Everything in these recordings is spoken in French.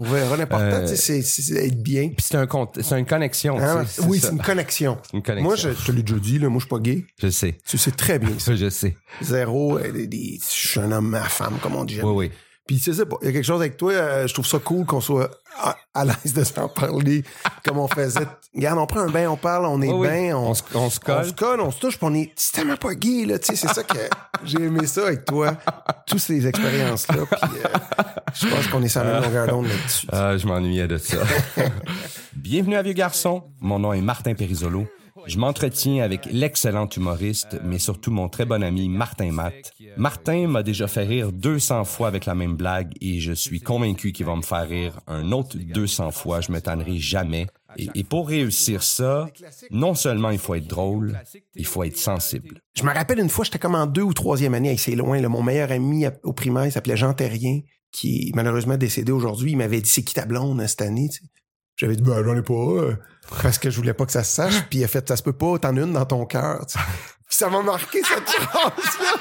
Verra l'important, Euh, c'est c'est être bien. Puis c'est un compte, c'est une connexion. Hein? tu sais, oui, c'est une connexion. une connexion. Moi, je, je te l'ai déjà dit, là, moi, je suis pas gay. je sais. Tu sais très bien ça. Je sais. Zéro, euh, je suis un homme à femme, comme on dit. Oui, oui. Puis tu sais pas, il y a quelque chose avec toi, euh, je trouve ça cool qu'on soit à, à l'aise de s'en parler, comme on faisait. Regarde, on prend un bain, on parle, on est Oui, oui. bien, on, On se- on se on colle. se colle, on se touche, puis on est c'est tellement pas gay, là, tu sais, c'est ça que j'ai aimé ça avec toi, toutes ces expériences-là, puis euh, je pense qu'on est sur la même longueur d'onde là-dessus. Ah, je m'ennuyais de ça. Bienvenue à Vieux Garçon. Mon nom est Martin Perisolo. Je m'entretiens avec l'excellent humoriste, mais surtout mon très bon ami Martin Matt. Martin m'a déjà fait rire 200 fois avec la même blague et je suis convaincu qu'il va me faire rire un autre 200 fois. Je me tannerai jamais. Et, pour réussir ça, non seulement il faut être drôle, il faut être sensible. Je me rappelle une fois, j'étais comme en deux ou troisième année, c'est loin, là, mon meilleur ami au primaire, il s'appelait Jean Terrien, qui est malheureusement décédé aujourd'hui, il m'avait dit c'est qui ta blonde cette année, tu sais. J'avais dit ben j'en ai pas, euh, parce que je voulais pas que ça se sache, puis il a fait ça se peut pas, t'en as une dans ton cœur. Puis ça m'a marqué cette phrase-là.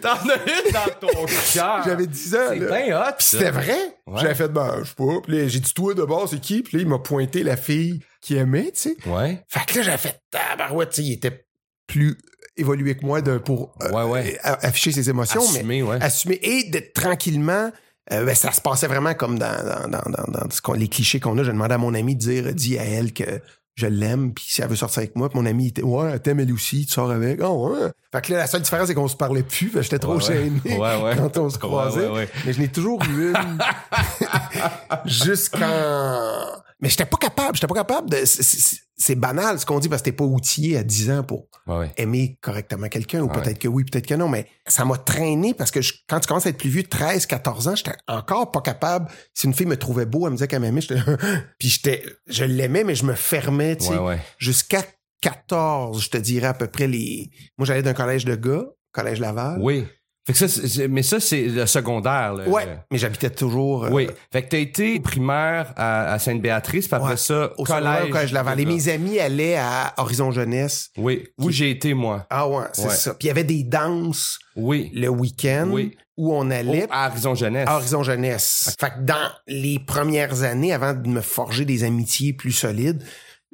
T'en as une dans ton cœur. J'avais 10 ans, C'est bien hot, Puis c'était vrai. Ouais. J'avais fait ben je sais pas, puis là, j'ai dit toi de bord c'est qui, puis là il m'a pointé la fille qui aimait, tu sais. Ouais. Fait que là, j'avais fait tabarouette, tu sais, il était plus évolué que moi de, pour euh, Ouais, ouais. a- afficher ses émotions, mais Assumer, ouais. assumer et d'être tranquillement. Euh, ben, ça se passait vraiment comme dans, dans, dans, dans, ce les clichés qu'on a. Je demandais à mon ami de dire, dis à elle que je l'aime, puis si elle veut sortir avec moi, puis mon ami était, ouais, elle t'aime elle aussi, tu sors avec. Oh, ouais. Fait que là, la seule différence, c'est qu'on se parlait plus, j'étais trop Ouais, gêné Ouais, ouais. quand on se croisait. ouais, ouais. Mais je n'ai toujours eu une jusqu'en... Mais j'étais pas capable, j'étais pas capable de... c'est- banal ce qu'on dit parce que t'es pas outillé à 10 ans pour Ouais, ouais. aimer correctement quelqu'un, ou Ouais. peut-être que oui, peut-être que non, mais ça m'a traîné parce que je- quand tu commences à être plus vieux, 13, 14 ans, j'étais encore pas capable. Si une fille me trouvait beau, elle me disait qu'elle m'aimait, puis j'étais, je l'aimais, mais je me fermais, tu sais, jusqu'à 14, je te dirais à peu près les, moi j'allais d'un collège de gars, collège Laval. Oui. Fait que ça, c'est- c'est- mais ça, c'est le secondaire. là. Ouais, mais j'habitais toujours, euh, Oui. Fait que t'as été primaire à, à Sainte-Béatrice, puis après Ouais. ça, au collège. au collège Laval. Et mes amis allaient à Horizon Jeunesse. Oui. Où j'ai été, moi. Ah ouais, c'est Ouais. ça. Puis il y avait des danses Oui. le week-end Oui. où on Oh, allait à Horizon Jeunesse. à Horizon Jeunesse. Fait que dans les premières années, avant de me forger des amitiés plus solides,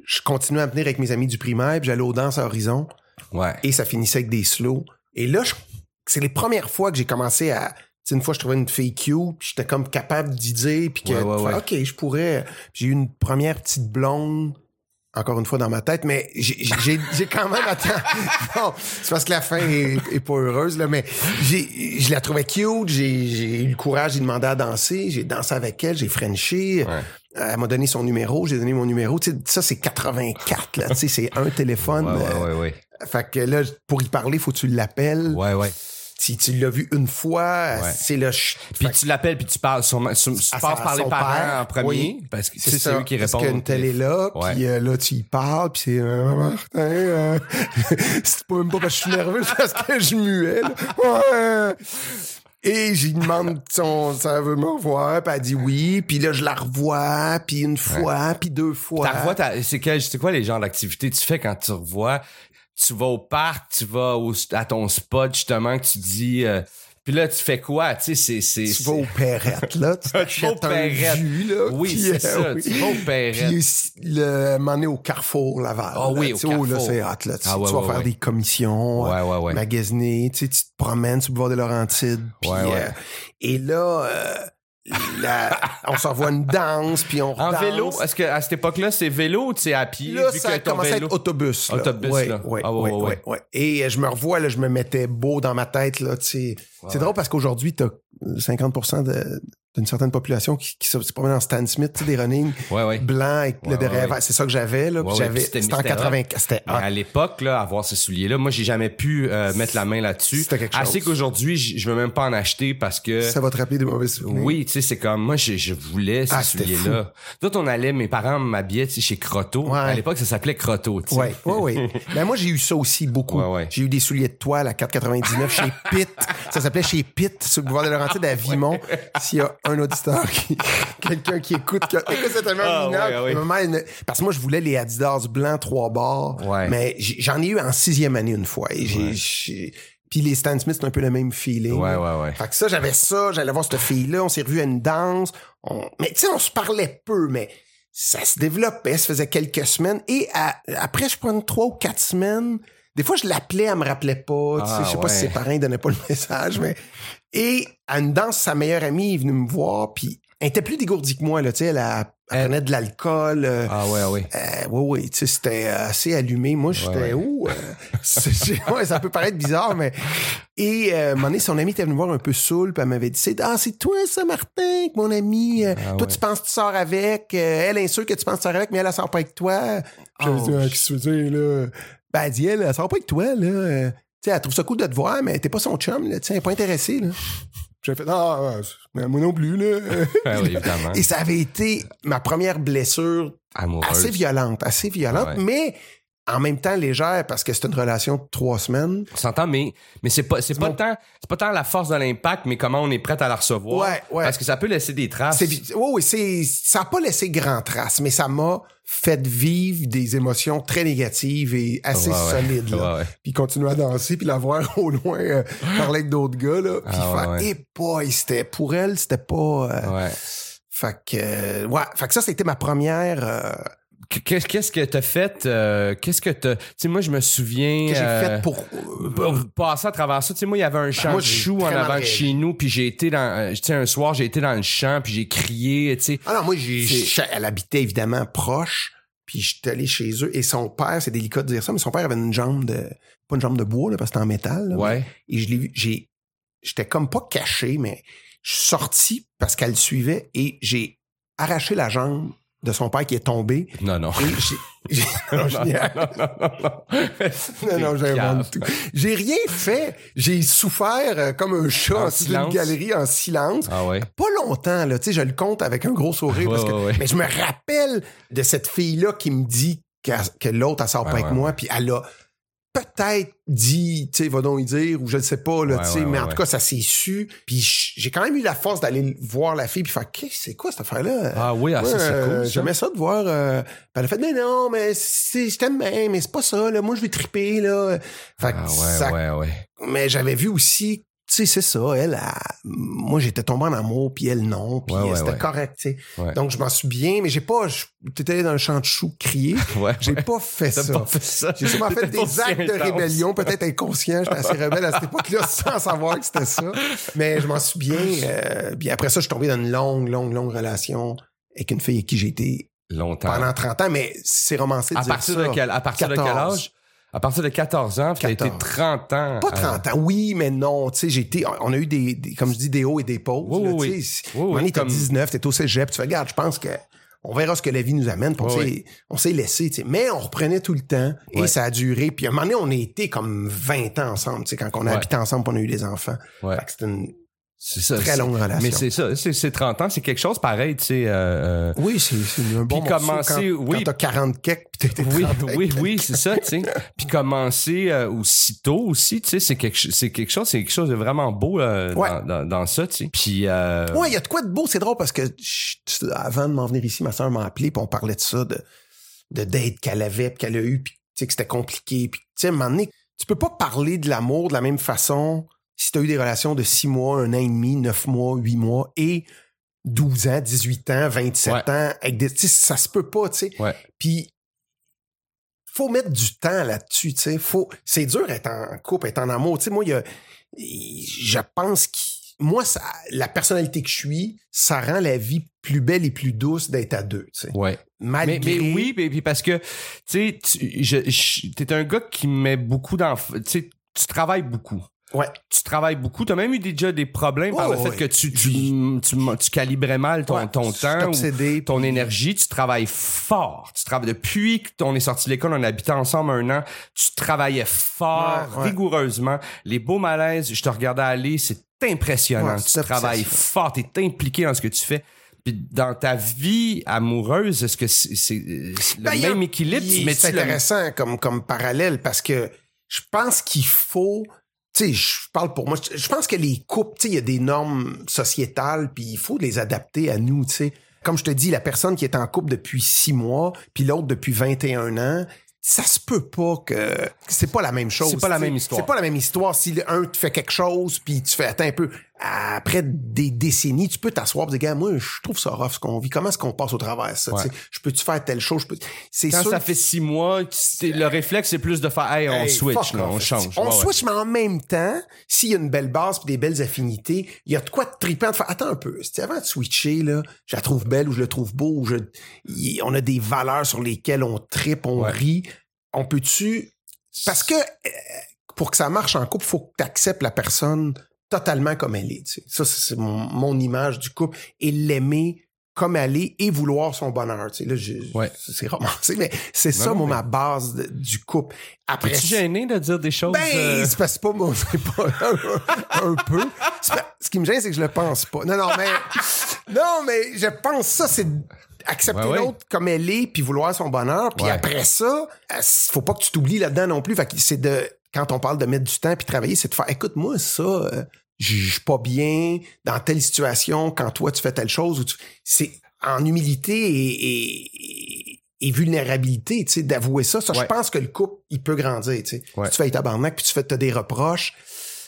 je continuais à venir avec mes amis du primaire, puis j'allais aux danses à Horizon, Ouais. et ça finissait avec des slows. Et là, je- c'est les premières fois que j'ai commencé à... une fois, je trouvais une fille cute, j'étais comme capable d'y dire, puis que, Ouais, ouais, de faire, ouais. OK, je pourrais... J'ai eu une première petite blonde, encore une fois dans ma tête, mais j'ai- j'ai j'ai quand même... Attends, c'est parce que la fin est, est pas heureuse, là, mais j'ai je la trouvais cute, j'ai j'ai eu le courage d'y demander à danser, j'ai dansé avec elle, j'ai frenché, elle m'a donné son numéro, j'ai donné mon numéro, tu sais, ça c'est 84, là, tu sais, c'est un téléphone. Euh, ouais, ouais, ouais. fait que là, pour y parler, faut que tu l'appelles. Ouais, ouais. Si tu l'as vu une fois, Ouais. c'est le... ch- Puis Fait tu l'appelles, puis tu parles sur, sur- tu À passes par les parents père, en premier, oui. parce que c'est eux qui parce répondent. qu'une telle est là, puis euh, là, tu y parles, puis c'est... euh, Martin, euh, c'est pas même pas parce que je suis nerveux, parce que je muais, là. Ouais. Et j'y demande son, ça veut me revoir, puis elle dit oui, puis là, je la revois, puis une fois, puis deux fois. Ta revois, t'as- c'est quoi les genres d'activités que tu fais quand tu revois? Tu vas au parc, tu vas au, à ton spot, justement, que tu dis, euh, puis là, tu fais quoi? Tu sais, c'est, c'est, Tu vas aux perrettes, là, tu Tu vas aux t'achètes un jus, là. Oui, c'est euh, ça. oui. Tu vas au Perrettes. Puis le m'en est au Carrefour Laval. Ah oui, là, au tu oh, là, Carrefour. c'est hot, là. Tu, Ah ouais, tu vas ouais, faire ouais. des commissions, Ouais, ouais, ouais. magasiner, tu sais, tu te promènes le boulevard des Laurentides. Puis, Ouais, ouais. euh, et là, euh, la- on s'envoie une danse, puis on En redanse. vélo, est-ce que à cette époque-là, c'est vélo ou c'est à pied? Là, vu ça que commencé à être autobus. Là. Autobus, ouais, là. Ouais, Ah ouais, ouais, ouais, ouais, ouais. Et je me revois, là, je me mettais beau dans ma tête, là, tu sais. C'est drôle parce qu'aujourd'hui, t'as 50% de- d'une certaine population qui, qui se promène en Stan Smith, tu sais, des running Ouais, ouais. blancs avec le derrière. C'est ça que j'avais, là. j'avais, c'était- en c'était 80, c'était à l'époque, là, avoir ces souliers-là, moi, j'ai jamais pu euh, mettre la main là-dessus. C'était quelque Assez chose. qu'aujourd'hui, j- je veux même pas en acheter parce que. Ça va te rappeler des mauvais souvenirs. Oui, tu sais, c'est comme moi, je, je voulais ces Ah, c'était souliers-là. D'autres, on allait, mes parents m'habillaient, tu sais, chez Croteau. Ouais. À l'époque, ça s'appelait Croteau, tu sais. Ouais, ouais, ouais. Ben moi, j'ai eu ça aussi beaucoup. Ouais, ouais. J'ai eu des souliers de toile à 4,99 chez Pitt. Ça s'appelait chez Pitt, sur le boulevard de Laurentides à Vimont. S'il y a un auditeur qui, quelqu'un qui écoute, que, écoute, c'est tellement Ah, minable. ouais, ouais. Parce que moi, je voulais les Adidas blancs trois bords. Ouais. Mais j'en ai eu en sixième année une fois. Et j'ai- Puis les Stan Smith, c'est un peu le même feeling. Ouais, ouais, ouais. Fait que ça, j'avais ça, j'allais voir cette fille-là, on s'est revu à une danse. On... Mais tu sais, on se parlait peu, mais ça se développait, ça faisait quelques semaines. Et à- après, je prends trois ou quatre semaines, des fois, je l'appelais, elle me rappelait pas. Ah, je sais pas si ouais. ses parents ne donnaient pas le message, mais... Et à une danse, sa meilleure amie est venue me voir, puis elle était plus dégourdie que moi, là, tu sais, elle, a- elle Elle- prenait de l'alcool. euh, Ah ouais, ouais. euh, oui, oui, tu sais, c'était assez allumé. Moi, j'étais Ouais, ouais. où? euh, ouais, ça peut paraître bizarre, mais... Et euh, à un moment donné, son ami était venu me voir un peu saoul, puis elle m'avait dit, c'est, ah, c'est toi, ça, Martin, que mon ami. euh, Ah toi, ouais. tu penses que tu sors avec. euh, elle est sûre que tu penses que tu sors avec, mais elle, elle sort pas avec toi. Puis Oh, j'avais dit, ah, qu'est-ce que tu veux dire, là? Ben, elle dit, elle, elle sort pas avec toi, là. Euh, tu sais, elle trouve ça cool de te voir, mais t'es pas son chum, là. Tu sais, elle est pas intéressée, là. J'avais fait, ah, moi non plus, là. Ah oui, évidemment. Et ça avait été ma première blessure Amoureuse. assez violente, assez violente, Ouais. mais en même temps légère parce que c'était une relation de trois semaines. On s'entend, mais, mais c'est pas, c'est pas bon. tant, c'est pas tant la force de l'impact, mais comment on est prêt à la recevoir. Ouais, ouais. Parce que ça peut laisser des traces. C'est, oui, c'est, ça n'a pas laissé grand trace, mais ça m'a fait vivre des émotions très négatives et assez Ouais, solides. Là. Ouais, ouais. Puis continuer à danser, puis la voir au loin euh, parler avec d'autres gars. Là, puis Ah, faire, ouais. eh boy, c'était, pour elle, c'était pas... euh, Ouais. Fait que, ouais, fait que ça, c'était ma première... euh, Qu'est-ce, que t'as fait, euh, qu'est-ce que t'as, tu sais, moi, je me souviens. que j'ai euh, faite pour... pour passer à travers ça, tu sais, moi, il y avait un champ moi, de choux en avant de chez nous, puis j'ai été dans, euh, tu sais, un soir, j'ai été dans le champ, puis j'ai crié, tu sais. Ah non, moi, j'ai, elle habitait évidemment proche, puis j'étais allé chez eux, et son père, c'est délicat de dire ça, mais son père avait une jambe de, pas une jambe de bois, là, parce que c'était en métal, là, Ouais. et je l'ai vu, j'ai, j'étais comme pas caché, mais je suis sorti parce qu'elle le suivait, et j'ai arraché la jambe de son père qui est tombé, Non, non. j'ai, non, non, non, non, j'invente tout. J'ai rien fait. J'ai souffert euh, comme un chat En silence? galerie en silence. Ah ouais. Pas longtemps, là. Tu sais, je le compte avec un gros sourire. Ouais, parce que. Mais je me rappelle de cette fille-là qui me dit que l'autre, elle sort pas avec moi. Puis elle a peut-être dit, tu sais, va donc y dire, ou je ne sais pas, là, Ouais, tu sais. ouais, mais ouais, en tout cas, ça s'est su. Puis j'ai quand même eu la force d'aller voir la fille puis faire, qu'est-ce c'est quoi cette affaire-là? Ah oui, ah, ça, c'est euh, cool. ça. J'aimais ça de voir. euh, elle a fait, mais non, mais c'est, je t'aime bien, mais c'est pas ça, là. Moi, je vais triper, là. Fait que Ah ça- ouais, ouais, ouais. Mais j'avais vu aussi, sais, c'est ça, elle, elle- moi, j'étais tombé en amour, puis elle, non. Puis Ouais, c'était ouais. correct, tu sais. Ouais. Donc, je m'en souviens, mais j'ai pas, t'étais allé dans le champ de choux crier. Ouais. J'ai pas fait ça. pas fait ça. J'ai sûrement fait des actes de rébellion, peut-être inconscients. J'étais assez rebelle à cette époque-là sans savoir que c'était ça. Mais je m'en souviens. Euh, puis après ça, je suis tombé dans une longue, longue, longue relation avec une fille avec qui j'ai été Longtemps. pendant 30 ans, mais c'est romancé de À dire partir, ça. de quel, à partir de quel 14. âge? À partir de 14 ans, puis t'as été 14. 30 ans. Pas euh, 30 ans, oui, mais non. Tu sais, j'ai été, on a eu des, des- comme je dis, des hauts et des pauses. Oui, là, oui, donné, t'as comme- 19, t'es au cégep, tu fais, regarde, je pense que on verra ce que la vie nous amène. puis on Oui, s'est- on s'est laissé, tu sais. Mais on reprenait tout le temps et ça a duré. Puis à un moment donné, on a été comme 20 ans ensemble, tu sais, quand on a habité ensemble, on a eu des enfants. Ouais. Fait que c'était une C'est ça. très longue relation. Mais c'est ça, c'est c'est 30 ans, c'est quelque chose pareil, tu sais. euh, Oui, c'est un bon Puis commencer, quand, oui. quand t'as 40 kek puis t'as été oui, 30 oui, oui, c'est ça, tu sais. Puis commencer euh, aussitôt aussi, tu sais, c'est quelque, quelque chose, c'est quelque chose de vraiment beau euh, Ouais. dans, dans, dans ça, tu sais. Puis euh, Ouais, il y a de quoi de beau, c'est drôle parce que je- avant de m'en venir ici, ma soeur m'a appelé puis on parlait de ça, de, de date qu'elle avait puis qu'elle a eu puis tu sais que c'était compliqué puis tu sais, à un moment donné, tu peux pas parler de l'amour de la même façon si tu as eu des relations de 6 mois, un an et demi, 9 mois, 8 mois et 12 ans, 18 ans, 27 Ouais. ans, avec des, ça se peut pas, tu sais. Ouais. Puis faut mettre du temps là-dessus, tu sais. Faut, c'est dur être en couple, être en amour. Tu sais, moi, y a, je pense que moi, ça, la personnalité que je suis, ça rend la vie plus belle et plus douce d'être à deux, tu sais. ouais. Mais, Malgré. mais oui, mais, parce que, tu sais, tu- t'es un gars qui met beaucoup dans, tu sais, tu travailles beaucoup. Ouais. Tu travailles beaucoup. T'as même eu déjà des problèmes par Oh, le fait oui. que tu, tu, tu, tu calibrais mal ton, Ouais, ton temps. ou- ton puis- énergie, tu travailles fort. Tu travailles depuis qu'on est sorti de l'école, on habitait ensemble un an. Tu travaillais fort, Ouais, rigoureusement. Les beaux malaises, je te regardais aller, c'est impressionnant. Tu travailles fort, t'es impliqué dans ce que tu fais. Puis dans ta vie amoureuse, est-ce que c'est c'est le Ben, il y a- même équilibre? Tu C'est le- intéressant comme, comme parallèle parce que je pense qu'il faut. Tu sais, je parle pour moi. Je pense que les couples, tu sais, il y a des normes sociétales, puis il faut les adapter à nous, tu sais. Comme je te dis, la personne qui est en couple depuis six mois, puis l'autre depuis 21 ans, ça se peut pas que c'est pas la même chose. C'est pas la même histoire. C'est pas la même histoire si un te fait quelque chose puis tu fais attends un peu après des décennies, tu peux t'asseoir et dire gars, moi je trouve ça rough ce qu'on vit. Comment est-ce qu'on passe au travers ça Ouais. Je peux tu faire telle chose, je peux C'est Quand sûr ça fait six mois, le réflexe, c'est plus de faire, hey, on Hey, switch, là, on change. On Ouais, ouais. switch, mais en même temps, s'il y a une belle base puis des belles affinités, il y a de quoi de trippant de faire, attends un peu, avant de switcher, là, je la trouve belle ou je le trouve beau, ou je, y- on a des valeurs sur lesquelles on trippe, on rit. On peut-tu, parce que, euh, pour que ça marche en couple, faut que tu acceptes la personne totalement comme elle est, tu sais. Ça, c'est mon, mon image du couple et l'aimer comme elle est et vouloir son bonheur, tu sais. Là, je- Ouais. c'est romancé, mais c'est ça, moi, ma base de- du couple. Après, Es-tu gêné de dire des choses? ben, euh, c'est parce que c'est pas mon, pas un, un peu. Pas- ce qui me gêne, c'est que je le pense pas. Non, non, mais, non, mais je pense ça, c'est accepter Ouais, ouais. l'autre comme elle est, puis vouloir son bonheur. Puis après ça, euh, faut pas que tu t'oublies là-dedans non plus. Fait que c'est de, quand on parle de mettre du temps puis travailler, c'est de faire, écoute, moi, ça, euh, je suis pas bien dans telle situation quand toi, tu fais telle chose. ou tu- C'est en humilité et, et, et vulnérabilité, tu sais, d'avouer ça. Ça, Ouais. je pense que le couple, il peut grandir, tu sais. Ouais. Si tu fais tabarnak puis tu fais t'as des reproches,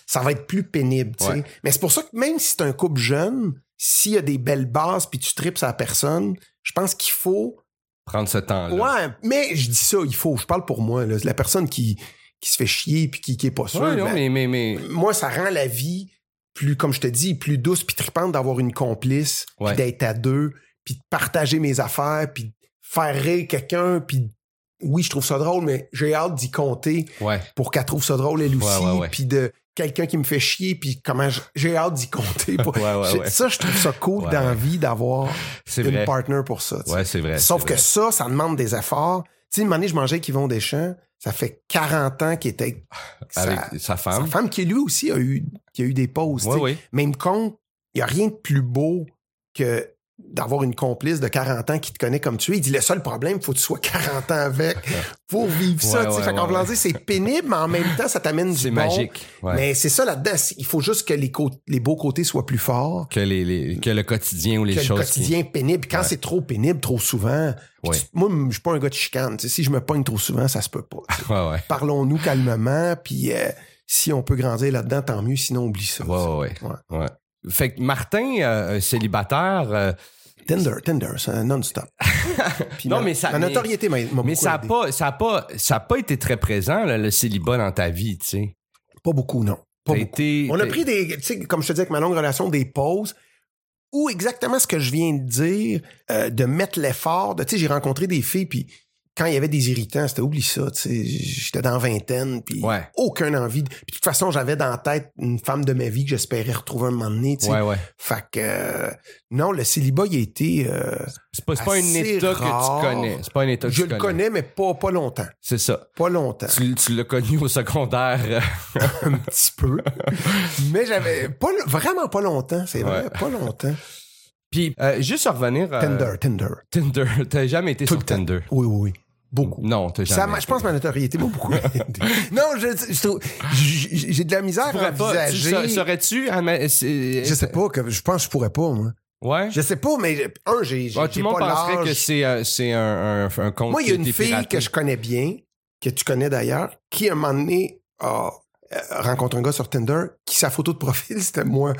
ça va être plus pénible, tu sais. Ouais. Mais c'est pour ça que même si c'est un couple jeune, s'il y a des belles bases puis tu tripes sa personne, je pense qu'il faut prendre ce temps-là. Ouais, mais je dis ça, il faut, je parle pour moi là, la personne qui qui se fait chier puis qui qui est pas sûre. Ouais, non, ben, mais, mais, mais, moi ça rend la vie plus comme je te dis, plus douce puis trippante d'avoir une complice, Ouais. puis d'être à deux, puis de partager mes affaires, puis de faire rire quelqu'un puis oui, je trouve ça drôle, mais j'ai hâte d'y compter ouais. pour qu'elle trouve ça drôle elle aussi, puis de quelqu'un qui me fait chier, puis comment j'ai hâte d'y compter. Pour... Ouais, ouais, ouais. Ça, je trouve ça cool Ouais, dans la ouais. vie d'avoir une vrai. partner pour ça. c'est vrai. Sauf que vrai. ça, ça demande des efforts. Tu sais, une année, je mangeais avec Yvon Deschamps. Ça fait 40 ans qu'il était Avec sa, sa sa femme. femme qui, lui aussi, a eu, qui a eu des pauses. Ouais, oui. Même compte, il n'y a rien de plus beau que d'avoir une complice de 40 ans qui te connaît comme tu es. Il dit, le seul problème, faut que tu sois 40 ans avec pour vivre ça. Ouais, sais. ouais, fait ouais, ouais. c'est pénible, mais en même temps, ça t'amène du C'est magique. Mais c'est ça là-dedans. Il faut juste que les, les beaux côtés soient plus forts Que, les, les- que le quotidien ou les que choses. le quotidien pénible. Quand c'est trop pénible, trop souvent, tu- moi, je suis pas un gars de chicane. Si je me pogne trop souvent, ça se peut pas. Parlons-nous calmement, puis euh, si on peut grandir là-dedans, tant mieux. Sinon, oublie ça. Ouais, ouais, ouais. Fait que Martin, euh, célibataire, euh, Tinder, Tinder, c'est non-stop. Non, ma- mais ça- mais- notoriété m'a m'a mais ça a aidé. pas, ça a pas, ça a pas été très présent, là, le célibat dans ta vie, tu sais. Pas beaucoup, non. Pas beaucoup. été- On a pris des, tu sais, comme je te dis avec ma longue relation, des pauses où exactement ce que je viens de dire, euh, de mettre l'effort, de, tu sais, j'ai rencontré des filles, puis quand il y avait des irritants, c'était oublie ça, tu sais, j'étais dans vingtaine, puis Ouais. aucune envie. de- Puis de toute façon, j'avais dans la tête une femme de ma vie que j'espérais retrouver un moment donné, tu sais. Ouais, ouais. Fait que euh, non, le célibat, il a été. euh, C'est pas, pas un état rare. que tu connais. C'est pas un état que je tu le connais. connais, mais pas pas longtemps, C'est ça. pas longtemps, Tu, tu l'as connu au secondaire. euh, un petit peu. mais j'avais pas vraiment pas longtemps, c'est vrai, Ouais. pas longtemps. Puis, euh, juste à revenir. Tinder, Tinder. Tinder. T'as jamais été Tout sur. Oui, Oui, oui, oui. Beaucoup. Non, t'as jamais. Ça, je pense que ma notoriété m'a beaucoup aidé. Non, je, je trouve- j'ai de la misère à envisager. sa- Saurais-tu? ah, Je sais pas, que, je pense que je pourrais pas, moi. Ouais. Je sais pas, mais un, j'ai j'ai Ouais, tout j'ai le monde penserait que c'est euh, c'est un, un, un compte Moi, il y a une fille piraté. que je connais bien, que tu connais d'ailleurs, qui, à un moment donné, a euh, rencontré un gars sur Tinder, qui, sa photo de profil, c'était moi.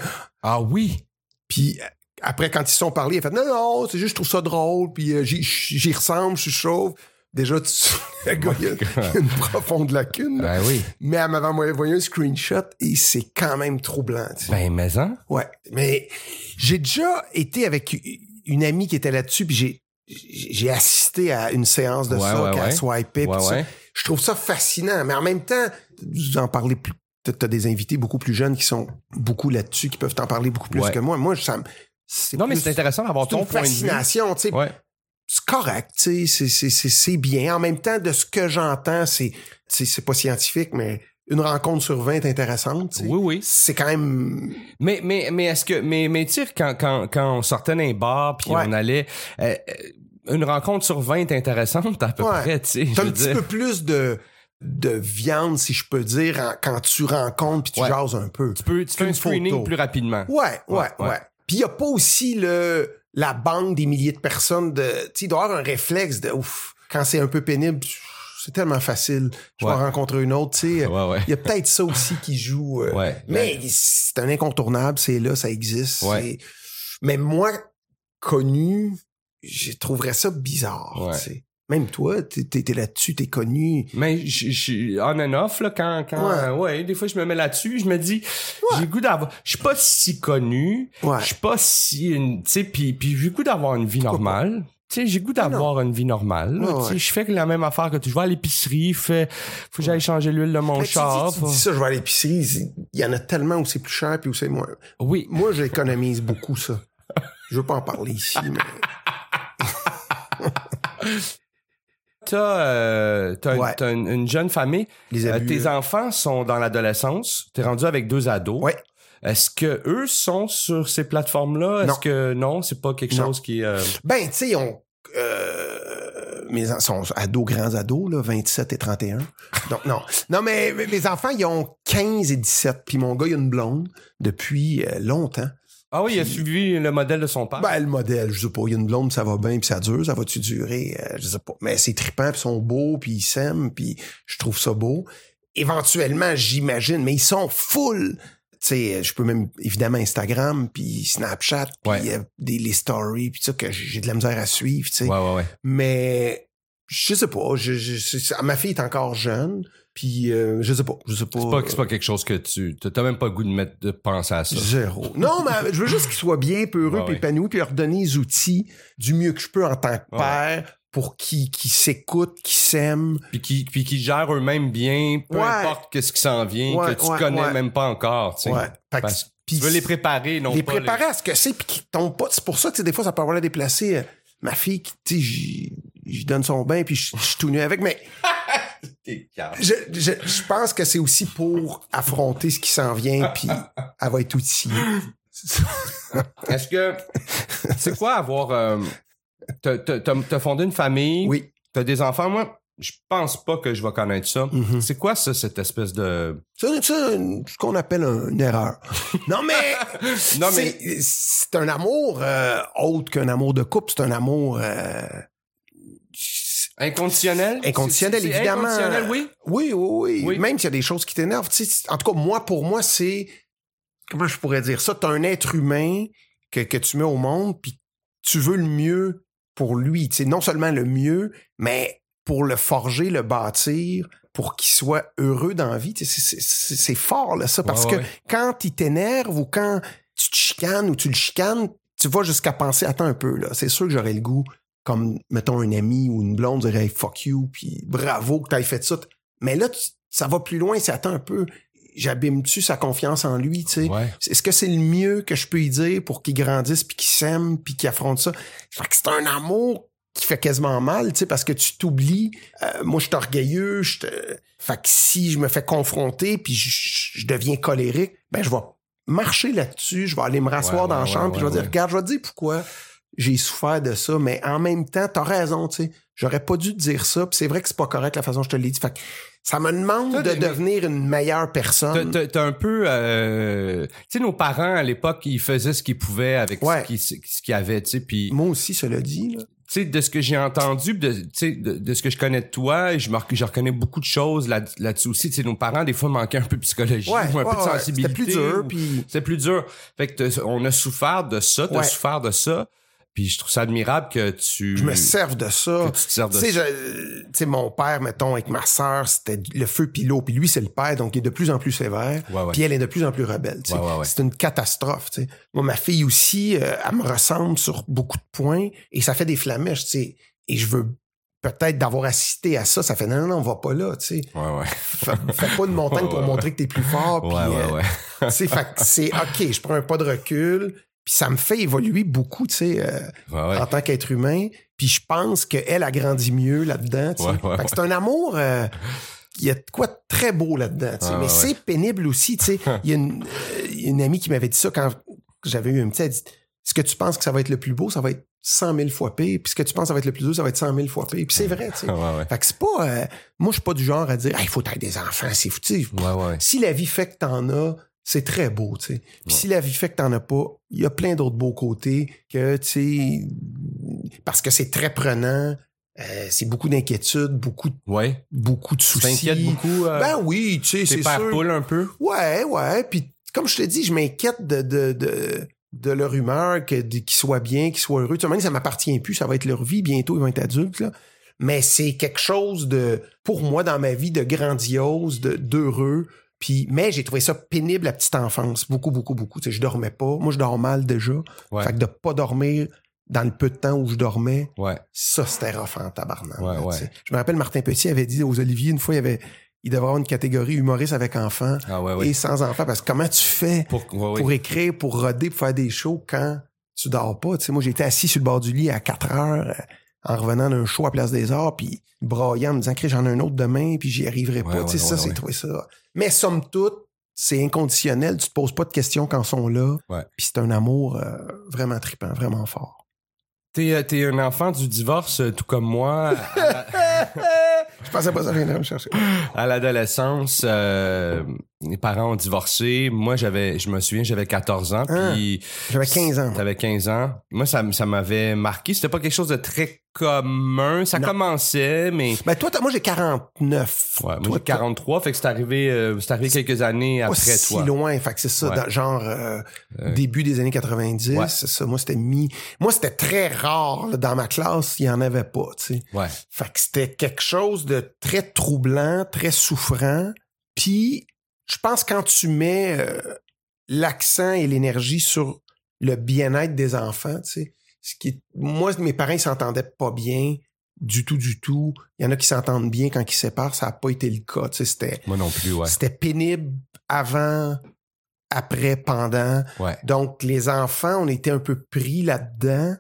Ah oui? Puis après, quand ils se sont parlé, il a fait non, non, c'est juste, je trouve ça drôle, puis euh, j'y ressemble, je suis chauve. Déjà, tu, le gars, il y a- il y a une profonde lacune. Ben oui. Mais elle m'avait envoyé un screenshot et c'est quand même troublant. tu sais. Ben, mais hein? Ouais. Mais j'ai déjà été avec une amie qui était là-dessus, puis j'ai j'ai assisté à une séance de Ouais, ça, ouais, qu'elle ouais. swipait, ça. Je trouve ça fascinant, mais en même temps, vous en parlez plus. T'as des invités beaucoup plus jeunes qui sont beaucoup là-dessus, qui peuvent t'en parler beaucoup plus que moi. Moi, ça Non, mais c'est intéressant d'avoir ton une point de vue. C'est correct, c'est- c'est- c'est c'est bien. En même temps, de ce que j'entends, c'est c'est c'est pas scientifique, mais une rencontre sur 20 est intéressante. Oui, oui. C'est quand même Mais, mais, mais est-ce que, mais, mais tu sais, quand, quand, quand on sortait d'un bar puis Ouais. on allait, euh, euh, une rencontre sur 20 est intéressante à peu Ouais. près, tu sais. T'as un veux petit dire. peu plus de, de viande, si je peux dire, en- quand tu rencontres puis tu Ouais. jases un peu. Tu peux, tu fais un screening photo. plus rapidement. Ouais, ouais, Ouais. Puis il y a pas aussi le la banque des milliers de personnes de. Tu y avoir un réflexe de ouf. Quand c'est un peu pénible, c'est tellement facile. Je vais Ouais. en rencontrer une autre, tu sais. Ouais, ouais. Il y a peut-être ça aussi qui joue. euh, Ouais. mais c'est un incontournable, c'est là, ça existe. Mais moi, connu, je trouverais ça bizarre. Ouais. tu sais. Même toi, t'es là-dessus, t'es connu. Mais je suis on and off, là, quand, quand, Ouais. ouais. des fois, je me mets là-dessus, je me dis, Ouais. j'ai goût d'avoir, je suis pas si connu, Ouais. je suis pas si, une- tu sais, puis puis j'ai goût d'avoir une vie normale. Tu sais, j'ai goût d'avoir une vie normale. Je fais la même affaire que tu. Je vais à l'épicerie, fais, faut que j'aille changer l'huile de mon char. dis, tu dis ça, je vais à l'épicerie. Il y en a tellement où c'est plus cher puis où c'est moins. Oui. Moi, j'économise beaucoup ça. Je veux pas en parler ici, mais. T'as, euh, Ouais. une, une jeune famille. Les Euh, tes enfants sont dans l'adolescence. T'es rendu avec deux ados. Ouais. Est-ce que eux sont sur ces plateformes-là? Non. Est-ce que non, c'est pas quelque Non. chose qui. euh, Ben, tu sais, on. Euh, mes en- sont ados, grands ados, là, 27 et 31. Donc, non. Non, mais mes enfants, ils ont 15 et 17. Puis mon gars, il a une blonde depuis longtemps. Ah oui, il a suivi le modèle de son père. Ben, le modèle, je sais pas. Il y a une blonde, ça va bien, puis ça dure. Ça va-tu durer? Euh, je sais pas. Mais c'est trippant, puis ils sont beaux, puis ils s'aiment, puis je trouve ça beau. Éventuellement, j'imagine, mais ils sont full. Tu sais, je peux même, évidemment, Instagram, puis Snapchat, puis Ouais. euh, des, les stories, puis ça, que j'ai de la misère à suivre, tu sais. ouais, ouais, ouais. Mais je sais pas. Je, je, c'est- ma fille est encore jeune. Puis euh, je sais pas. Je sais pas. C'est pas, c'est pas quelque chose que tu. T'as même pas le goût de, mettre, de penser à ça. Zéro. Non, mais je veux juste qu'il soit bien, peu heureux, Ouais, épanoui, puis leur donner les outils du mieux que je peux en tant que père pour qu'ils qu'ils s'écoutent, qu'ils s'aiment. Puis qui, puis qui gèrent eux-mêmes bien, peu Ouais. importe qu'est-ce qui s'en vient, que tu connais même pas encore. tu sais. Ouais. Fait que- Parce que tu veux les préparer, non les pas préparer à ce que c'est, puis qu'ils tombent pas. C'est pour ça, sais, des fois, ça peut avoir l'air déplacé. Euh, Ma fille, qui, tu sais, donne son bain, puis je je suis tout nu avec, mais T'es je, je, je pense que c'est aussi pour affronter ce qui s'en vient, puis elle va être outillée. Est-ce que c'est quoi avoir euh, t'as, t'as- fondé une famille, Oui. t'as des enfants, moi je pense pas que je vais connaître ça. Mhm. C'est quoi ça, cette espèce de C'est c'est ce qu'on appelle un- une erreur. Non, mais, Non, mais- c'est, c'est un amour euh, autre qu'un amour de couple. C'est un amour... euh, inconditionnel? Inconditionnel, évidemment. Inconditionnel, oui? Oui, oui, oui. Oui. Même s'il y a des choses qui t'énervent. tu sais, En tout cas, moi, pour moi, c'est... Comment je pourrais dire ça? T'as un être humain que, que tu mets au monde, puis tu veux le mieux pour lui. Tu sais, non seulement le mieux, mais pour le forger, le bâtir, pour qu'il soit heureux dans la vie. Tu sais, c'est- fort, là, ça. Parce Ouais, que ouais. quand il t'énerve ou quand tu te chicanes ou tu le chicanes, tu vas jusqu'à penser, attends un peu, là. C'est sûr que j'aurais le goût, comme, mettons, un ami ou une blonde dirait, Hey, fuck you, puis bravo que t'aies fait ça. Mais là, tu- ça va plus loin, c'est attends un peu. J'abîme-tu sa confiance en lui, tu sais? Ouais. Est-ce que c'est le mieux que je peux y dire pour qu'il grandisse puis qu'il s'aime puis qu'il affronte ça? Fait que c'est un amour qui fait quasiment mal, tu sais, parce que tu t'oublies. Euh, moi, je suis orgueilleux. Je te... Fait que si je me fais confronter puis je, deviens colérique, ben je vais marcher là-dessus. Je vais aller me rasseoir Ouais, dans la chambre puis je vais dire, regarde, je vais te dire pourquoi j'ai souffert de ça, mais en même temps, t'as raison, tu sais. J'aurais pas dû te dire ça, puis c'est vrai que c'est pas correct la façon dont je te l'ai dit. Fait que ça me demande de devenir une meilleure personne. t'as- t'as un peu, euh, tu sais, nos parents à l'époque, ils faisaient ce qu'ils pouvaient avec Ouais. ce qu'ils, ce qu'ils avaient, tu sais, puis Moi aussi, cela dit, là. tu sais, de ce que j'ai entendu, de, tu sais, de, de ce que je connais de toi, je, me, je reconnais beaucoup de choses là, là-dessus aussi. Tu sais, nos parents, des fois, manquaient un peu de psychologie, Ouais, ou un ouais, peu de sensibilité. C'était plus dur, puis C'est plus dur. Fait que on a souffert de ça, t'as Ouais. souffert de ça. Puis je trouve ça admirable que tu... je me serve de ça. que tu te serves de ça. je- tu sais, mon père, mettons, avec ma sœur, c'était le feu puis l'eau. Puis lui, c'est le père, donc il est de plus en plus sévère. Ouais, ouais. Puis elle est de plus en plus rebelle. Ouais, ouais, ouais. C'est une catastrophe. tu sais. Moi, ma fille aussi, euh, elle me ressemble sur beaucoup de points et ça fait des flamèches. tu sais. Et je veux peut-être d'avoir assisté à ça. Ça fait non, non, on va pas là. tu sais. Ouais, ouais. Fais, fais pas une montagne pour Ouais, montrer que t'es plus fort. puis, Ouais, ouais, euh, ouais. tu sais, fait c'est OK, je prends un pas de recul. Puis ça me fait évoluer beaucoup, tu sais. euh, Ouais, ouais. en tant qu'être humain. Puis je pense qu'elle a grandi mieux là-dedans. tu sais. Fait que c'est un amour. euh, il y a de quoi de très beau là-dedans. tu sais. Ah, Mais ouais. c'est pénible aussi. tu sais. Il y a une, euh, il y a une amie qui m'avait dit ça quand j'avais eu un petit. Elle dit Ce que tu penses que ça va être le plus beau, ça va être 100 000 fois pire. Puis ce que tu penses que ça va être le plus dur, ça va être 100 000 fois pire. Puis c'est vrai. tu sais. Ouais, ouais. Fait que c'est pas. euh, moi, je suis pas du genre à dire il faut être des enfants. C'est fou. Tu sais, Ouais, ouais. si la vie fait que t'en as, c'est très beau, tu sais. Puis Ouais. si la vie fait que t'en as pas, il y a plein d'autres beaux côtés que, tu sais, parce que c'est très prenant. euh, c'est beaucoup d'inquiétudes, beaucoup, de- Ouais. beaucoup de soucis. t'inquiètes beaucoup. euh, Ben oui, tu sais, c'est sûr. poule un peu? Ouais, ouais. Puis comme je te dis, je m'inquiète de, de, de, de leur humeur, que, qu'ils soient bien, qu'ils soient heureux. Tu sais, même, ça m'appartient plus, ça va être leur vie. Bientôt, ils vont être adultes, là. Mais c'est quelque chose de, pour moi, dans ma vie, de grandiose, de, d'heureux. Puis, mais j'ai trouvé ça pénible la petite enfance. Beaucoup, beaucoup, beaucoup. Tu sais, je dormais pas. Moi, je dors mal déjà. Ouais. Fait que de pas dormir dans le peu de temps où je dormais, Ouais. ça, c'était rough en tabarnak. Ouais, là, ouais. tu sais. Je me rappelle, Martin Petit avait dit aux Olivier, une fois, il, avait, il devait avoir une catégorie humoriste avec enfants Ah ouais, ouais. et sans enfants. Parce que comment tu fais Pour, pour écrire, pour roder, pour faire des shows quand tu dors pas? Tu sais, moi, j'étais assis sur le bord du lit à 4 heures en revenant d'un show à Place des Arts, puis braillant, en me disant que j'en ai un autre demain, puis j'y arriverai pas. Ouais, tu sais, ouais, ça, c'est trouvé ça. Mais somme toute, c'est inconditionnel. Tu te poses pas de questions quand ils sont là. Ouais. Puis c'est un amour euh, vraiment trippant, vraiment fort. T'es, euh, t'es un enfant du divorce, euh, tout comme moi. Je pensais pas ça viendrait me chercher. à l'adolescence, euh, mes parents ont divorcé. Moi, j'avais, je me souviens, j'avais 14 ans, Hein? puis J'avais 15 ans. moi. T'avais 15 ans. Moi, ça, ça m'avait marqué. C'était pas quelque chose de très commun. Ça Non. commençait, mais Ben toi, moi j'ai 49. ouais, moi Toi, j'ai 43, fait que c'est arrivé, euh, c'est arrivé quelques années pas après si toi. loin. Fait que c'est ça, Ouais. dans- genre euh, Euh, début des années 90. Ouais. C'est ça. Moi, c'était mis. Moi, c'était très rare. là, dans ma classe, il y en avait pas, tu sais. Ouais, Fait que c'était quelque chose de très troublant, très souffrant. Puis, je pense quand tu mets euh, l'accent et l'énergie sur le bien-être des enfants, tu sais, ce qui est- moi, mes parents, ils s'entendaient pas bien du tout, du tout. Il y en a qui s'entendent bien quand ils se séparent. Ça n'a pas été le cas, tu sais. C'était, moi non plus, ouais. c'était pénible avant, après, pendant. Ouais, Donc, les enfants, on était un peu pris là-dedans.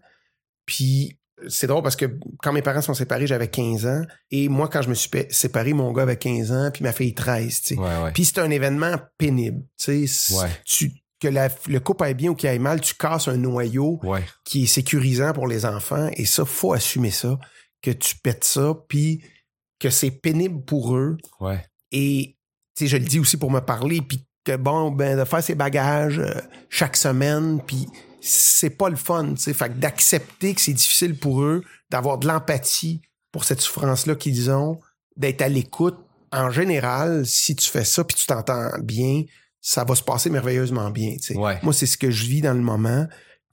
Puis, c'est drôle parce que quand mes parents sont séparés, j'avais 15 ans. Et moi, quand je me suis pa- séparé, mon gars avait 15 ans, puis ma fille 13, tu sais. ouais, ouais. Puis c'est un événement pénible, tu sais. C'est- Ouais. Tu, que la- le couple aille bien ou qu'il aille mal, tu casses un noyau qui est sécurisant pour les enfants. Et ça, faut assumer ça, que tu pètes ça, puis que c'est pénible pour eux. ouais, Et tu sais, je le dis aussi pour me parler, puis que bon, ben de faire ses bagages euh, chaque semaine, puis c'est pas le fun, tu sais. Fait que d'accepter que c'est difficile pour eux, d'avoir de l'empathie pour cette souffrance-là qu'ils ont, d'être à l'écoute. En général, si tu fais ça, puis tu t'entends bien, ça va se passer merveilleusement bien, tu sais. Ouais. Moi, c'est ce que je vis dans le moment.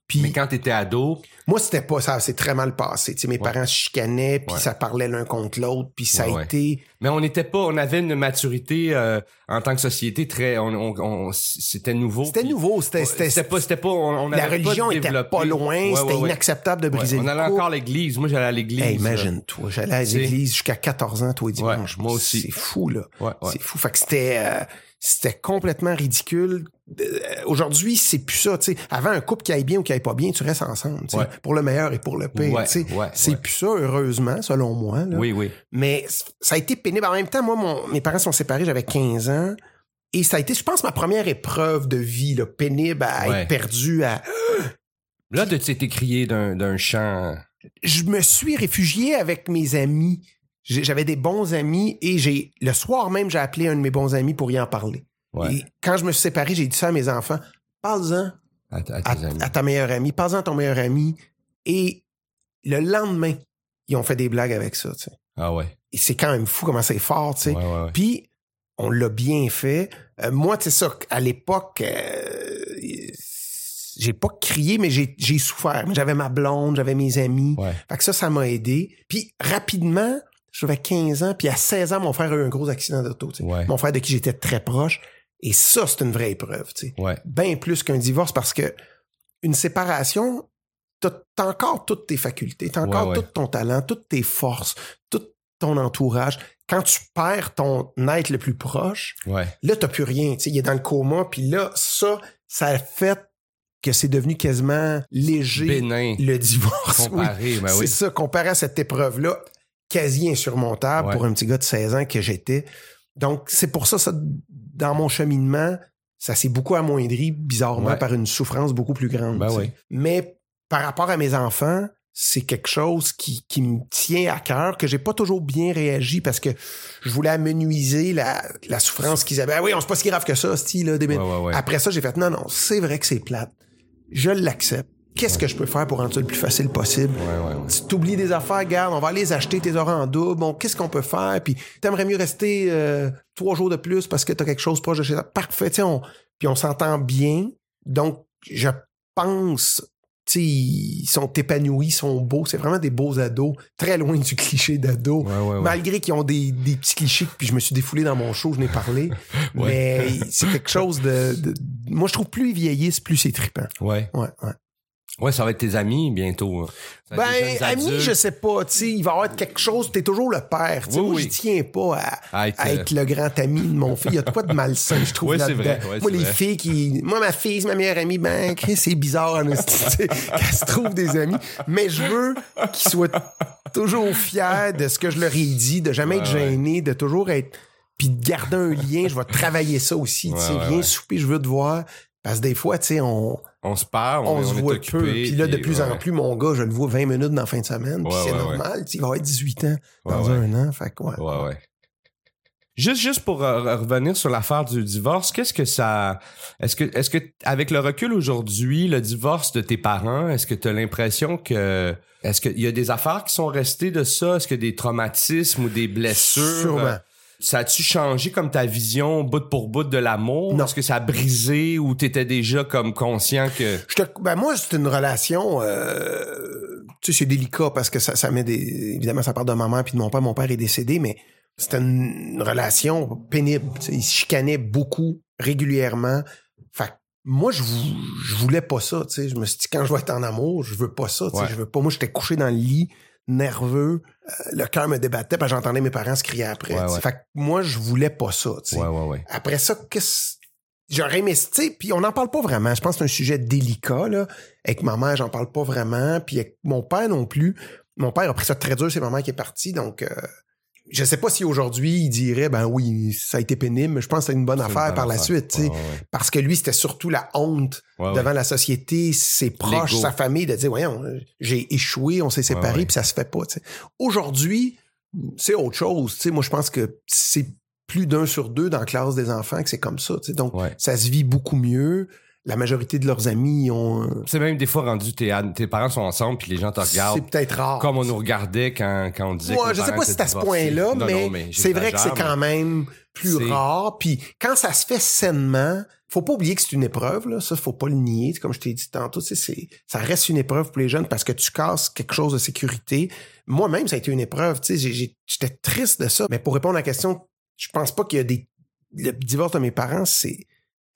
Puis Mais quand t'étais ado, moi, c'était pas ça, c'est très mal passé. Tu sais, mes Ouais. parents se chicanaient, puis Ouais. ça parlait l'un contre l'autre, puis ça Ouais, a été mais on n'était pas, on avait une maturité euh, en tant que société très, on, on, on- c'était nouveau. C'était nouveau, c'était C'était c'était pas, c'était pas, on, on la religion pas était pas loin, c'était inacceptable de briser on allait encore à l'église. Moi, j'allais à l'église. Hey, là. imagine-toi, j'allais à l'église jusqu'à 14 ans, toi et dimanche. Moi aussi. C'est fou, là. Ouais, ouais. C'est fou. Fait que c'était, euh, c'était complètement ridicule. Euh, Aujourd'hui, c'est plus ça, tu sais. Avant, un couple qui aille bien ou qui aille pas bien, tu restes ensemble. Ouais. Pour le meilleur et pour le pire, Ouais, ouais, c'est plus ça, heureusement, selon moi, là. Oui, oui. Mais ça a été pénible. En même temps, moi, mon- mes parents sont séparés, j'avais 15 ans. Et ça a été, je pense, ma première épreuve de vie, là, pénible à être perdu, à, Là, tu t'es crié d'un, chant. je me suis réfugié avec mes amis. J'avais des bons amis et j'ai le soir même j'ai appelé un de mes bons amis pour y en parler. Ouais. Et quand je me suis séparé, j'ai dit ça à mes enfants. Parle-en À, à ta meilleure amie, parle-en à ton meilleur ami. Et le lendemain, ils ont fait des blagues avec ça. tu sais. Ah ouais. Et c'est quand même fou comment c'est fort. tu sais. Ouais, ouais. Puis on l'a bien fait. Euh, moi, c'est ça. À l'époque, euh, j'ai pas crié, mais j'ai souffert. J'avais ma blonde, j'avais mes amis. Ouais. Fait que ça, ça m'a aidé. Puis rapidement, j'avais 15 ans, puis à 16 ans, mon frère a eu un gros accident d'auto. tu sais. Ouais. Mon frère de qui j'étais très proche. Et ça, c'est une vraie épreuve. tu sais. Ouais. Bien plus qu'un divorce parce que une séparation, t'as encore toutes tes facultés, t'as encore Ouais, ouais. tout ton talent, toutes tes forces, tout ton entourage. Quand tu perds ton être le plus proche, Ouais. là, t'as plus rien. tu sais, Il est dans le coma, puis là, ça, ça a fait que c'est devenu quasiment léger Bénin. le divorce. Oui. Ben c'est oui. ça, comparé à cette épreuve-là, quasi insurmontable pour un petit gars de 16 ans que j'étais. Donc, c'est pour ça, ça, dans mon cheminement, ça s'est beaucoup amoindri, bizarrement, Ouais. par une souffrance beaucoup plus grande. Ben oui. Mais par rapport à mes enfants, c'est quelque chose qui, qui me tient à cœur, que j'ai pas toujours bien réagi parce que je voulais amenuiser la, la souffrance qu'ils avaient. Ah oui, on c'est pas si grave que ça, style, là, des- Ouais, ouais, ouais. Après ça, j'ai fait, non, non, c'est vrai que c'est plate. Je l'accepte. Qu'est-ce que je peux faire pour rendre ça le plus facile possible? Ouais, ouais, ouais. Tu t'oublies des affaires, garde, on va aller les acheter, tes auras en double. Bon, qu'est-ce qu'on peut faire? Puis t'aimerais mieux rester euh, trois jours de plus parce que t'as quelque chose proche de chez toi. Parfait, tu sais, on, puis on s'entend bien. Donc, je pense, tu sais, ils sont épanouis, ils sont beaux. C'est vraiment des beaux ados, très loin du cliché d'ado. Ouais, ouais, ouais. Malgré qu'ils ont des, des petits clichés, puis je me suis défoulé dans mon show, je n'ai parlé. Mais c'est quelque chose de, de- Moi, je trouve plus ils vieillissent, plus c'est trippant. Ouais. Ouais, ouais. Ouais, ça va être tes amis bientôt. hein. Ça Ben, jeunes ami, adultes. je sais pas, tu sais, il va y avoir quelque chose, t'es toujours le père, tu sais, Oui, moi, oui. je tiens pas à, À être, à être euh, le grand ami de mon fils, il y a de quoi de malsain, je trouve, Oui, c'est là-dedans. vrai, moi, les vrai. filles qui, moi, ma fille, c'est ma meilleure amie, ben, c'est bizarre, sais, qu'elle se trouve des amis, mais je veux qu'ils soient toujours fiers de ce que je leur ai dit, de jamais être ouais. gêné, de toujours être, puis de garder un lien, je vais travailler ça aussi, tu sais, Ouais, viens souper, je veux te voir, parce que des fois, tu sais, on, On se parle, on, on, se est voit occupé, peu. Puis là, de plus ouais. en plus, mon gars, je le vois 20 minutes dans la fin de semaine. Puis Ouais, c'est ouais, normal. Il va avoir 18 ans dans un an. Fait que, ouais. Ouais, ouais. Juste, juste pour euh, revenir sur l'affaire du divorce, qu'est-ce que ça, est-ce que, est-ce que, avec le recul aujourd'hui, le divorce de tes parents, est-ce que tu as l'impression que, est-ce qu'il y a des affaires qui sont restées de ça? Est-ce que des traumatismes ou des blessures? Sûrement. Ça a-tu changé comme ta vision bout pour bout de l'amour? Non. Est-ce que ça a brisé ou t'étais déjà comme conscient que... Je te- ben moi, c'est une relation, euh, tu sais, c'est délicat parce que ça, ça met des, évidemment, ça part de ma mère puis de mon père. Mon père est décédé, mais c'était une relation pénible. tu sais. Il se chicanait beaucoup, régulièrement. Fait que moi, je, vou- je voulais pas ça, tu sais. Je me suis dit, quand je vais être en amour, je veux pas ça, tu sais. Ouais. Je veux pas. Moi, j'étais couché dans le lit, nerveux. euh, le cœur me débattait parce que j'entendais mes parents se crier après. Ouais. Fait que moi, je voulais pas ça. Ouais, ouais, ouais. Après ça, qu'est-ce j'aurais aimé, tu sais, puis on n'en parle pas vraiment. Je pense que c'est un sujet délicat là. Avec ma mère, j'en parle pas vraiment, puis avec mon père non plus. Mon père a pris ça très dur, c'est ma mère qui est partie, donc euh, je sais pas si aujourd'hui il dirait ben oui, ça a été pénible, mais je pense que c'est une bonne une affaire bonne par la suite. Ouais, ouais, Parce que lui, c'était surtout la honte ouais. Devant la société, ses proches, sa famille, de dire voyons, j'ai échoué, on s'est séparés, puis ça se fait pas. Aujourd'hui, c'est autre chose. tu sais. Moi, je pense que c'est plus d'un sur deux dans la classe des enfants que c'est comme ça. tu sais. Donc, ça se vit beaucoup mieux. La majorité de leurs amis ont. C'est même des fois rendu, tes, tes parents sont ensemble puis les gens te regardent C'est peut-être rare. comme on nous regardait quand, quand on disait Moi, que je sais pas si c'est à ce point-là, mais, c'est vrai que c'est quand même plus rare. Puis quand ça se fait sainement, faut pas oublier que c'est une épreuve. Là. Ça, faut pas le nier. Comme je t'ai dit tantôt, c'est ça reste une épreuve pour les jeunes parce que tu casses quelque chose de sécurité. Moi-même, ça a été une épreuve. Tu sais, j'étais triste de ça. Mais pour répondre à la question, je pense pas qu'il y a des. Le divorce de mes parents, c'est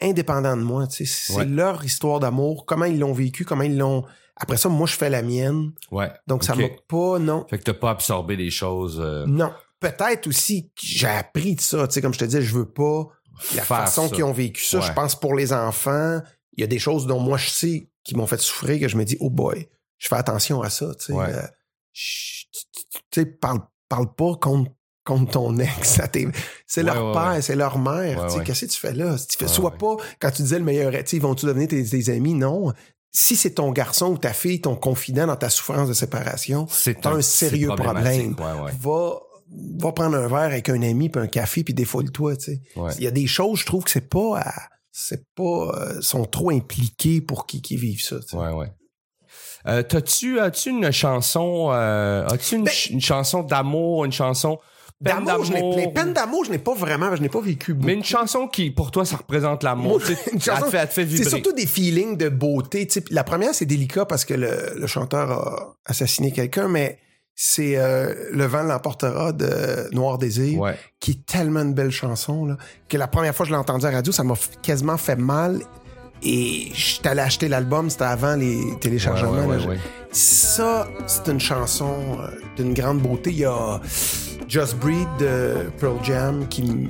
indépendant de moi. Tu sais, c'est Ouais. leur histoire d'amour, comment ils l'ont vécu, comment ils l'ont. Après ça, moi, je fais la mienne. Ouais. Donc, ça Ok. m'a pas, non. Fait que t'as pas absorbé les choses. euh, Non. Peut-être aussi que j'ai appris de ça. Tu sais, comme je te disais, je veux pas la Faire façon ça. qu'ils ont vécu ça. Ouais. Je pense pour les enfants, il y a des choses dont moi je sais qui m'ont fait souffrir que je me dis, oh boy, je fais attention à ça. Tu sais, Ouais. Euh, tu sais, parle, parle pas contre, contre ton ex. C'est Ouais, leur ouais, père, ouais. c'est leur mère. Qu'est-ce que tu fais là? Tu fais, sois pas, quand tu disais le meilleur, ils vont-tu devenir tes, tes amis? Non. Si c'est ton garçon ou ta fille, ton confident dans ta souffrance de séparation, C'est T'as un c'est sérieux problème. Va, va prendre un verre avec un ami puis un café puis défoule-toi, tu sais. Ouais. Il y a des choses, je trouve que c'est pas à- c'est pas euh, sont trop impliqués pour qu'ils qu'ils vivent ça. Ouais, ouais. Euh, t'as-tu, as-tu une chanson, euh, as-tu une, Ben- ch- une chanson d'amour, une chanson D'amour, je n'ai d'amour, je n'ai pas vraiment, je n'ai pas vécu beaucoup. mais une chanson qui, pour toi, ça représente l'amour. Une elle te fait, elle te fait c'est vibrer. surtout des feelings de beauté. La première, c'est délicat parce que le, le chanteur a assassiné quelqu'un, mais c'est euh, Le vent l'emportera de Noir Désir, Ouais. qui est tellement une belle chanson, là, que la première fois que je l'ai entendue à la radio, ça m'a quasiment fait mal. Et j'étais allé acheter l'album, c'était avant les téléchargements. Ouais, ouais, là. ouais, ouais. Ça, c'est une chanson euh, d'une grande beauté. Il y a Just Breathe de Pearl Jam qui,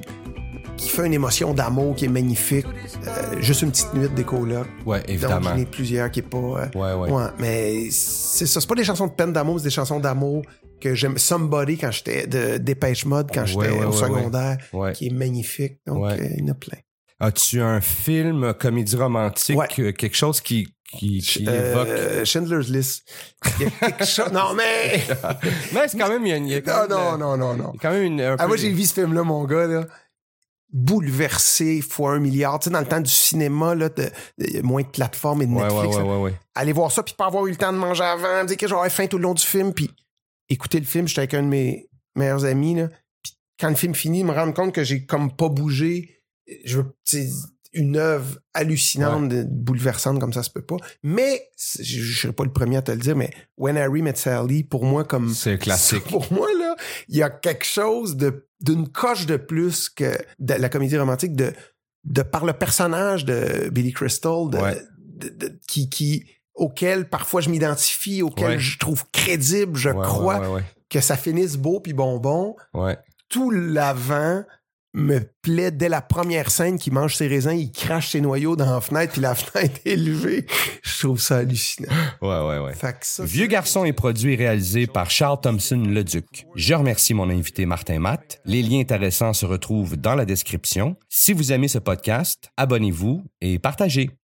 qui fait une émotion d'amour qui est magnifique. Euh, juste une petite nuit d'écho là. Ouais, Donc, évidemment. j'en ai plusieurs qui est pas. euh, Ouais, ouais. ouais, mais c'est ça. C'est pas des chansons de peine d'amour, c'est des chansons d'amour que j'aime. Somebody quand j'étais de Dépêche Mode quand j'étais Ouais, au secondaire, qui est magnifique. Donc, euh, il y en a plein. As-tu un film, comédie romantique, quelque chose qui, qui, qui évoque... Euh, Schindler's List. Il y a quelque chose. Non, mais. Mais c'est quand même, il y a, il y a quand Non, même, non, euh, non, non, non. quand même une, un Ah, moi, j'ai vu ce film-là, mon gars, là. bouleversé fois un milliard. Tu sais, dans le temps du cinéma, là, de, de- moins de plateformes et de Ouais, Netflix. ouais, ouais. Aller voir ça, puis pas avoir eu le temps de manger avant, dire que j'aurais faim tout le long du film, puis écouter le film, j'étais avec un de mes meilleurs amis, là. Puis quand le film finit, me rendre compte que j'ai comme pas bougé. Je veux, une œuvre hallucinante, bouleversante comme ça se peut pas. Mais, je, je serais pas le premier à te le dire, mais When Harry Met Sally, pour moi, comme C'est classique. pour moi, là, il y a quelque chose de d'une coche de plus que de la comédie romantique de, de par le personnage de Billy Crystal, de, Ouais. de- de- qui, qui, auquel parfois je m'identifie, auquel Ouais. je trouve crédible, je crois Ouais, ouais, que ça finisse beau puis bonbon. Ouais. Tout l'avant me plaît dès la première scène qui mange ses raisins, il crache ses noyaux dans la fenêtre puis la fenêtre est levée. Je trouve ça hallucinant. Ouais, ouais, ouais. Fait que ça, Vieux garçon est produit et réalisé par Charles Thompson Leduc. Je remercie mon invité Martin Matt. Les liens intéressants se retrouvent dans la description. Si vous aimez ce podcast, abonnez-vous et partagez.